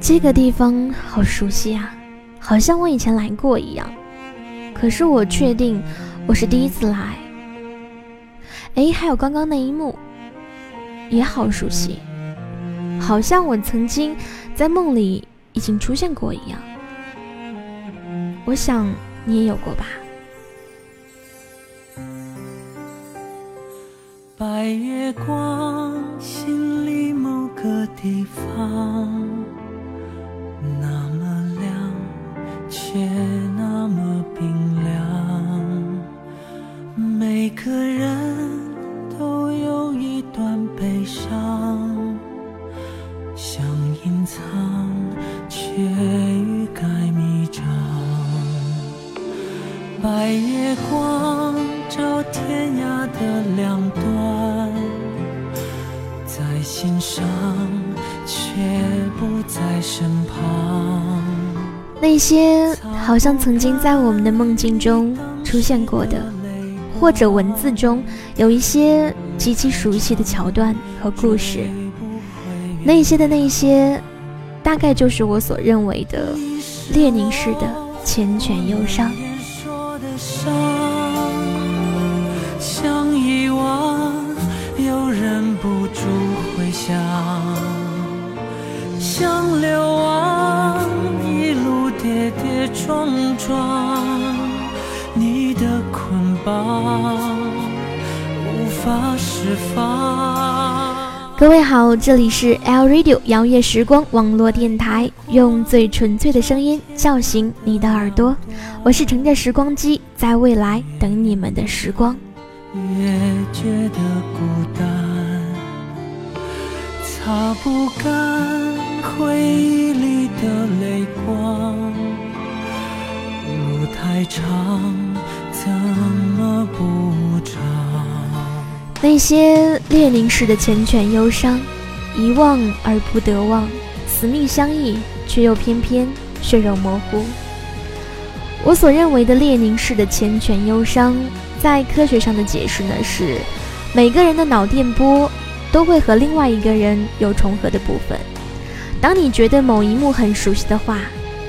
这个地方好熟悉啊，好像我以前来过一样。可是我确定我是第一次来。哎，还有刚刚那一幕，也好熟悉，好像我曾经在梦里已经出现过一样。我想你也有过吧。白月光，心里某个地方，像曾经在我们的梦境中出现过的，或者文字中有一些极其熟悉的桥段和故事，那些的那些，大概就是我所认为的列宁式的缱绻忧伤。不住回想，想流亡，跌跌撞撞，你的捆绑无法释放。各位好，这里是 L Radio 摇曳时光网络电台，用最纯粹的声音叫醒你的耳朵。我是乘着时光机，在未来等你们的时光。越觉得孤单，擦不干回忆里的泪光。路太长，怎么不长？那些列宁式的缱绻忧伤，遗忘而不得忘，死命相依却又偏偏血肉模糊。我所认为的列宁式的缱绻忧伤，在科学上的解释呢是，每个人的脑电波都会和另外一个人有重合的部分。当你觉得某一幕很熟悉的话，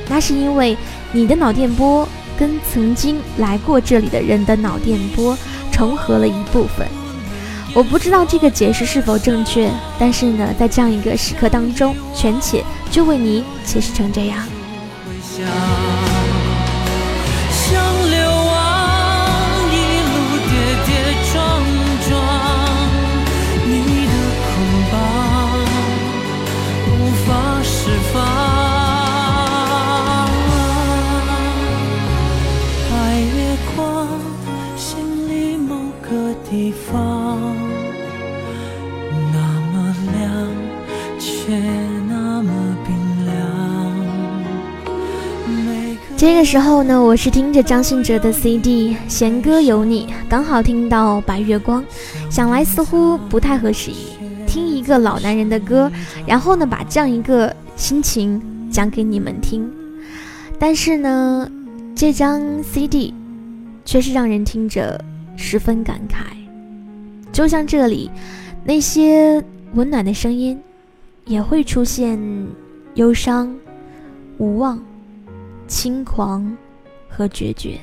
那是因为你的脑电波跟曾经来过这里的人的脑电波重合了一部分。我不知道这个解释是否正确，但是呢，在这样一个时刻当中，权且就为你解释成这样。的时候呢，我是听着张信哲的 CD《弦歌有你》，刚好听到《白月光》，想来似乎不太合时宜。听一个老男人的歌，然后呢，把这样一个心情讲给你们听。但是呢，这张 CD 却是让人听着十分感慨。就像这里那些温暖的声音，也会出现忧伤、无望。轻狂和决绝，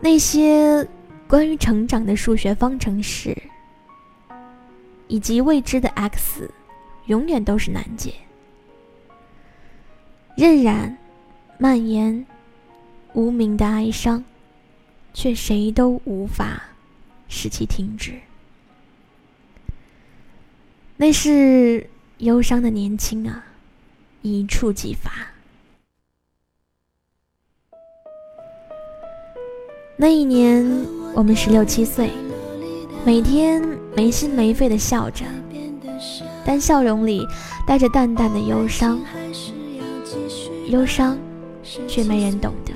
那些关于成长的数学方程式，以及未知的 x，永远都是难解。荏苒、蔓延、无名的哀伤，却谁都无法使其停止。那是忧伤的年轻啊！一触即发。那一年，我们十六七岁，每天没心没肺的笑着，但笑容里带着淡淡的忧伤，忧伤，却没人懂得。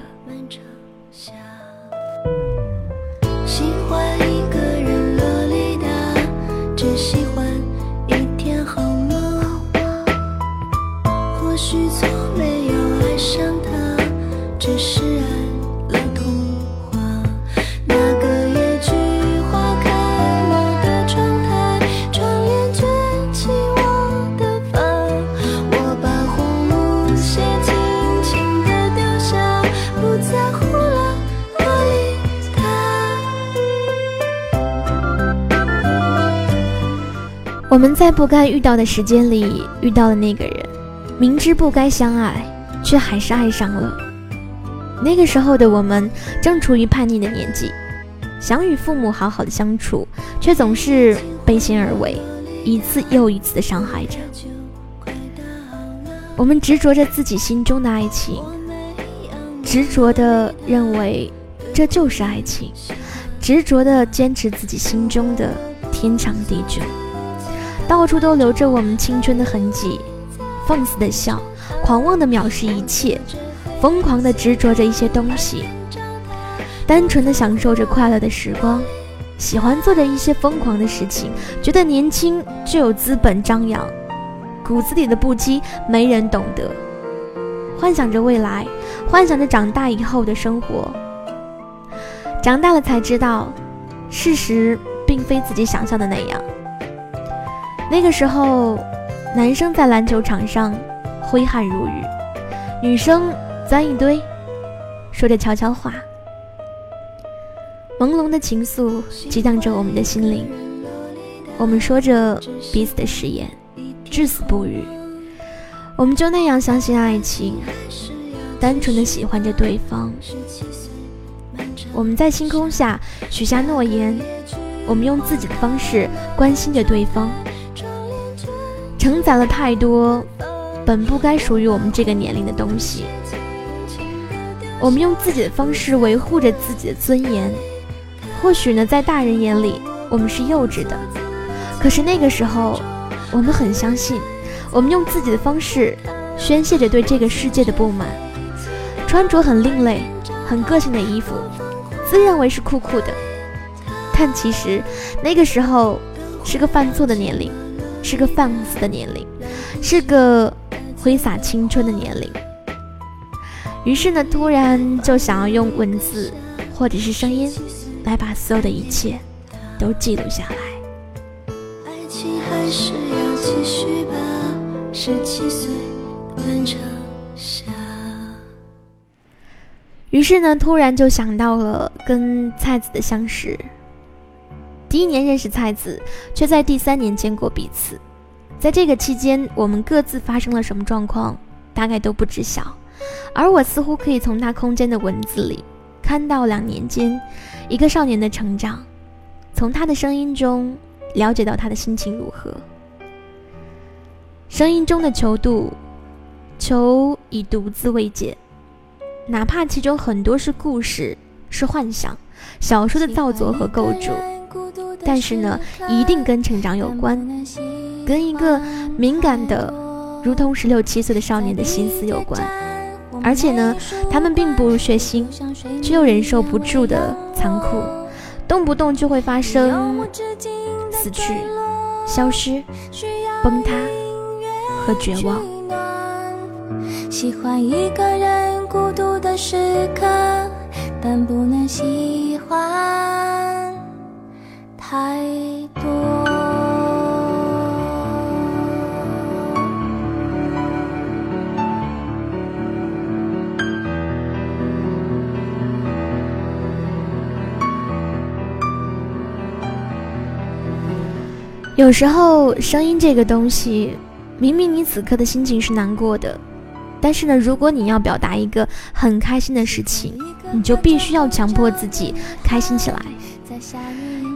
我们在不该遇到的时间里遇到了那个人，明知不该相爱，却还是爱上了。那个时候的我们正处于叛逆的年纪，想与父母好好的相处，却总是背信而为，一次又一次的伤害着。我们执着着自己心中的爱情，执着的认为这就是爱情，执着的坚持自己心中的天长地久。到处都留着我们青春的痕迹，放肆的笑，狂妄的藐视一切，疯狂的执着着一些东西，单纯的享受着快乐的时光，喜欢做着一些疯狂的事情，觉得年轻就有资本张扬，骨子里的不羁没人懂得，幻想着未来，幻想着长大以后的生活，长大了才知道，事实并非自己想象的那样。那个时候，男生在篮球场上挥汗如雨，女生钻一堆，说着悄悄话。朦胧的情愫激荡着我们的心灵，我们说着彼此的誓言，至死不渝。我们就那样相信爱情，单纯的喜欢着对方。我们在星空下许下诺言，我们用自己的方式关心着对方。承载了太多本不该属于我们这个年龄的东西，我们用自己的方式维护着自己的尊严。或许呢，在大人眼里，我们是幼稚的，可是那个时候，我们很相信，我们用自己的方式宣泄着对这个世界的不满，穿着很另类、很个性的衣服，自认为是酷酷的，但其实那个时候是个犯错的年龄。是个放肆的年龄，是个挥洒青春的年龄。于是呢，突然就想要用文字或者是声音，来把所有的一切都记录下来。爱情还是要继续吧，十七岁。于是呢，突然就想到了跟菜子的相识。第一年认识菜子，却在第三年见过彼此。在这个期间，我们各自发生了什么状况，大概都不知晓。而我似乎可以从他空间的文字里，看到两年间一个少年的成长，从他的声音中了解到他的心情如何。声音中的求渡，求已独自未解，哪怕其中很多是故事，是幻想，小说的造作和构筑。但是呢，一定跟成长有关，跟一个敏感的，如同十六七岁的少年的心思有关。而且呢，他们并不血腥，却又忍受不住的残酷，动不动就会发生死去、消失、崩塌和绝望。喜欢一个人孤独的时刻，但不能喜欢。太多。有时候，声音这个东西，明明你此刻的心情是难过的，但是呢，如果你要表达一个很开心的事情，你就必须要强迫自己开心起来。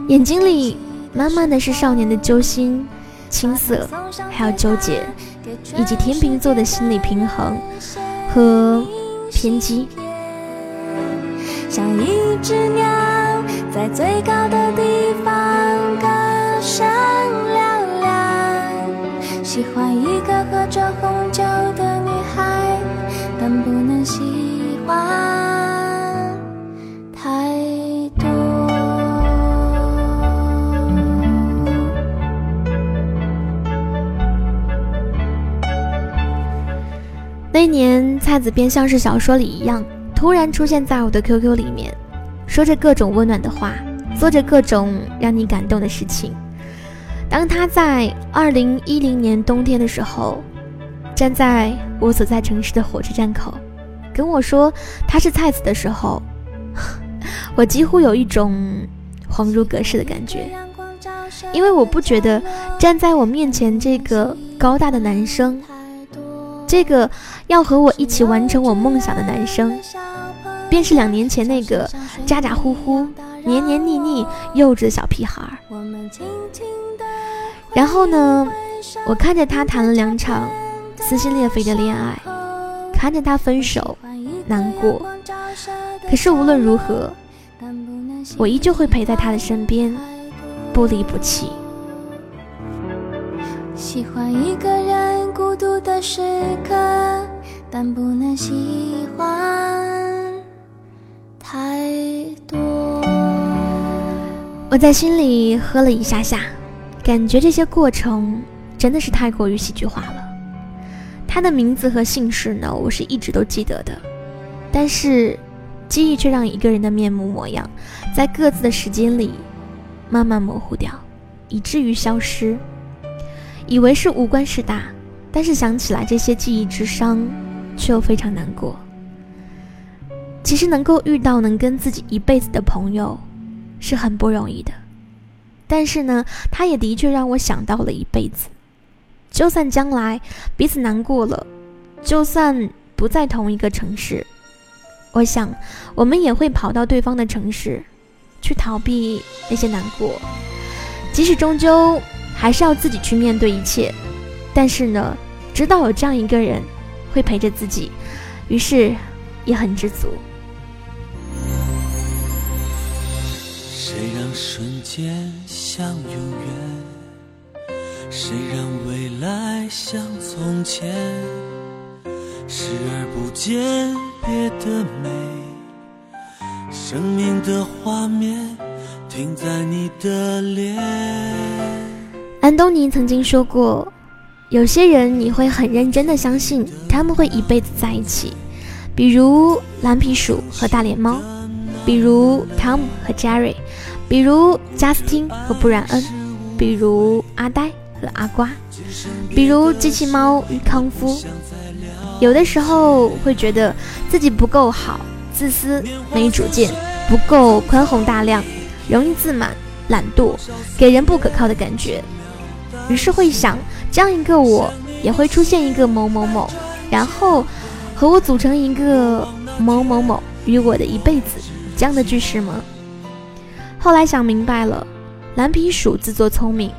眼睛里满满的是少年的揪心、青涩，还有纠结，以及天秤座的心理平衡和偏激。像一只鸟在最高的地方年，菜子便像是小说里一样，突然出现在我的 QQ 里面，说着各种温暖的话，做着各种让你感动的事情。当他在二零一零年冬天的时候，站在我所在城市的火车站口，跟我说他是菜子的时候，我几乎有一种恍如隔世的感觉。因为我不觉得站在我面前这个高大的男生，这个要和我一起完成我梦想的男生，便是两年前那个咋咋呼呼、黏黏腻腻、幼稚的小屁孩。然后呢，我看着他谈了两场撕心裂肺的恋爱，看着他分手，难过。可是无论如何，我依旧会陪在他的身边。不离不弃。喜欢一个人孤独的时刻，但不能喜欢太多。我在心里喝了一下下，感觉这些过程真的是太过于戏剧化了。他的名字和姓氏呢，我是一直都记得的，但是记忆却让一个人的面目模样，在各自的时间里。慢慢模糊掉，以至于消失。以为是无关事大，但是想起来这些记忆之伤，却又非常难过。其实能够遇到能跟自己一辈子的朋友，是很不容易的。但是呢，他也的确让我想到了一辈子。就算将来彼此难过了，就算不在同一个城市，我想我们也会跑到对方的城市。去逃避那些难过，即使终究还是要自己去面对一切，但是呢，知道有这样一个人会陪着自己，于是也很知足。谁让瞬间像永远？谁让未来像从前？视而不见，别的美。生命的画面停在你的脸。安东尼曾经说过，有些人你会很认真的相信他们会一辈子在一起，比如蓝皮鼠和大脸猫，比如汤姆和杰瑞，比如贾斯汀和布兰恩，比如阿呆和阿瓜，比如机器猫与康夫。有的时候会觉得自己不够好。自私、没主见、不够宽宏大量、容易自满、懒惰，给人不可靠的感觉。于是会想，这样一个我，也会出现一个某某某，然后和我组成一个某某某与我的一辈子这样的句式吗？后来想明白了，蓝皮鼠自作聪明，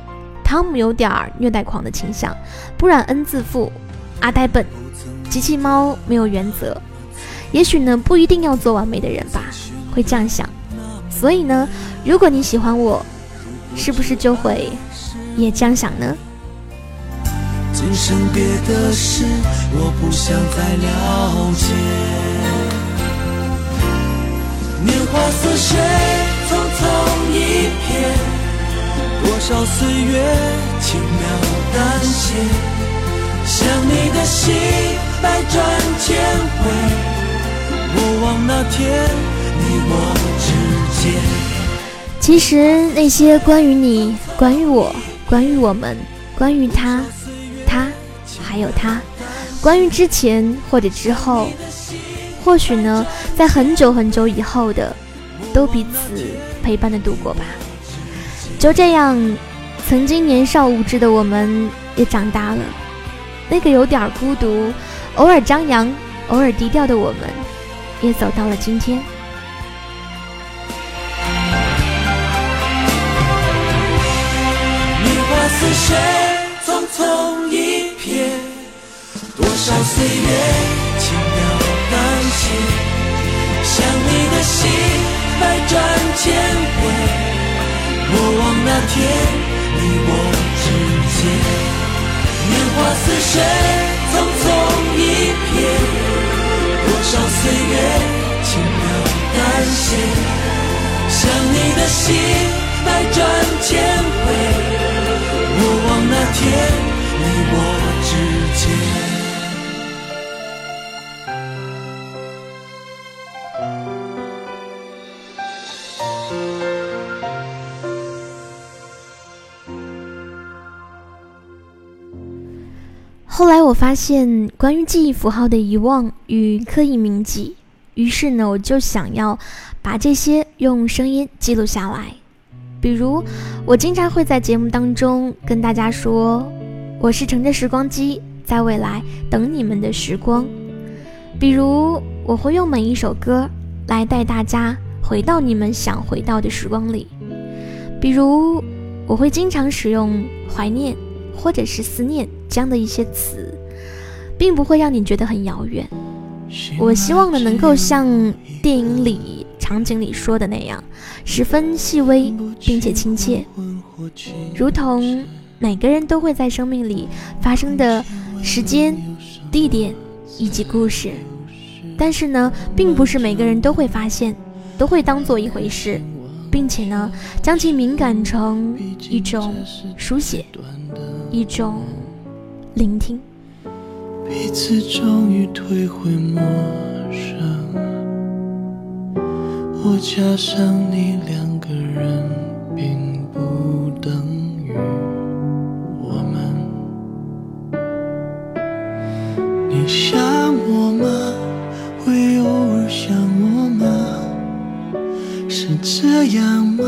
汤姆有点虐待狂的倾向，布然恩自负，阿呆笨，机器猫没有原则。也许呢，不一定要做完美的人吧，会这样想。所以呢，如果你喜欢我，是不是就会也这样想呢？今生别的事，我不想再了解。年华似水，匆匆一瞥，多少岁月轻描淡写，想你的心百转千回。那天你我之间。其实那些关于你、关于我、关于我们、关于、他，还有他，关于之前或者之后，或许呢，在很久很久以后的，都彼此陪伴的度过吧。就这样，曾经年少无知的我们也长大了。那个有点孤独、偶尔张扬、偶尔低调的我们。也走到了今天。多少岁月轻描淡写，想你的心百转千回，莫忘那天你我之间。年华似水，匆匆一瞥。多少岁月轻描淡写，想你的心百转千回，莫忘那天你我之间。我发现，关于记忆符号的遗忘与刻意铭记，于是呢，我就想要把这些用声音记录下来。比如，我经常会在节目当中跟大家说，我是乘着时光机在未来等你们的时光。比如，我会用每一首歌来带大家回到你们想回到的时光里。比如，我会经常使用怀念或者是思念这样的一些词，并不会让你觉得很遥远。我希望呢，能够像电影里。场景里说的那样，十分细微并且亲切，如同每个人都会在生命里发生的时间、地点以及故事。但是呢，并不是每个人都会发现，都会当做一回事，并且呢，将其敏感成一种书写，一种聆听。彼此终于退回陌生。我加上你，两个人并不等于我们。你想我吗？会偶尔想我吗？是这样吗？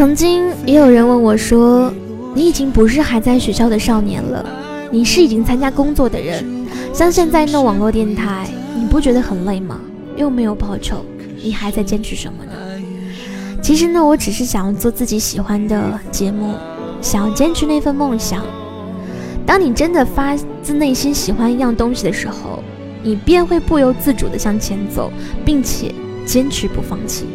曾经也有人问我说：“你已经不是还在学校的少年了，你是已经参加工作的人。像现在弄网络电台，你不觉得很累吗？又没有报酬，你还在坚持什么呢？”其实呢，我只是想要做自己喜欢的节目，想要坚持那份梦想。当你真的发自内心喜欢一样东西的时候，你便会不由自主地向前走，并且坚持不放弃。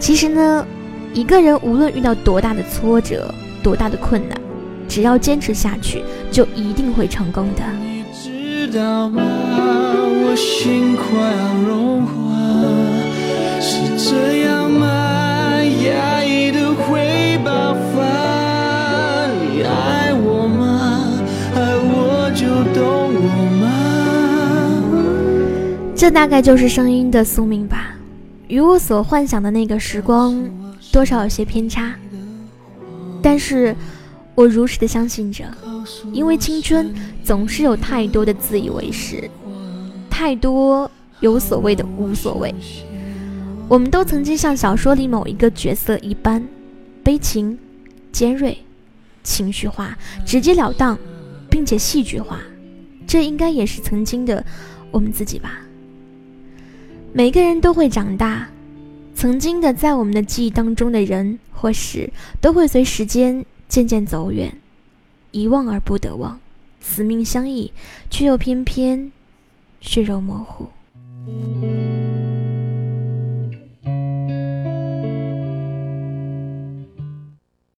其实呢。一个人无论遇到多大的挫折、多大的困难，只要坚持下去，就一定会成功的。你知道吗？我心快要融化，是这样吗？压抑的会爆发。你爱我吗？爱我就懂我吗？这大概就是声音的宿命吧，与我所幻想的那个时光。多少有些偏差，但是我如实的相信着，因为青春总是有太多的自以为是，太多有所谓的无所谓。我们都曾经像小说里某一个角色一般，悲情、尖锐、情绪化、直截了当，并且戏剧化。这应该也是曾经的我们自己吧。每个人都会长大。曾经的，在我们的记忆当中的人或事，都会随时间渐渐走远，遗忘而不得忘，死命相依，却又偏偏血肉模糊。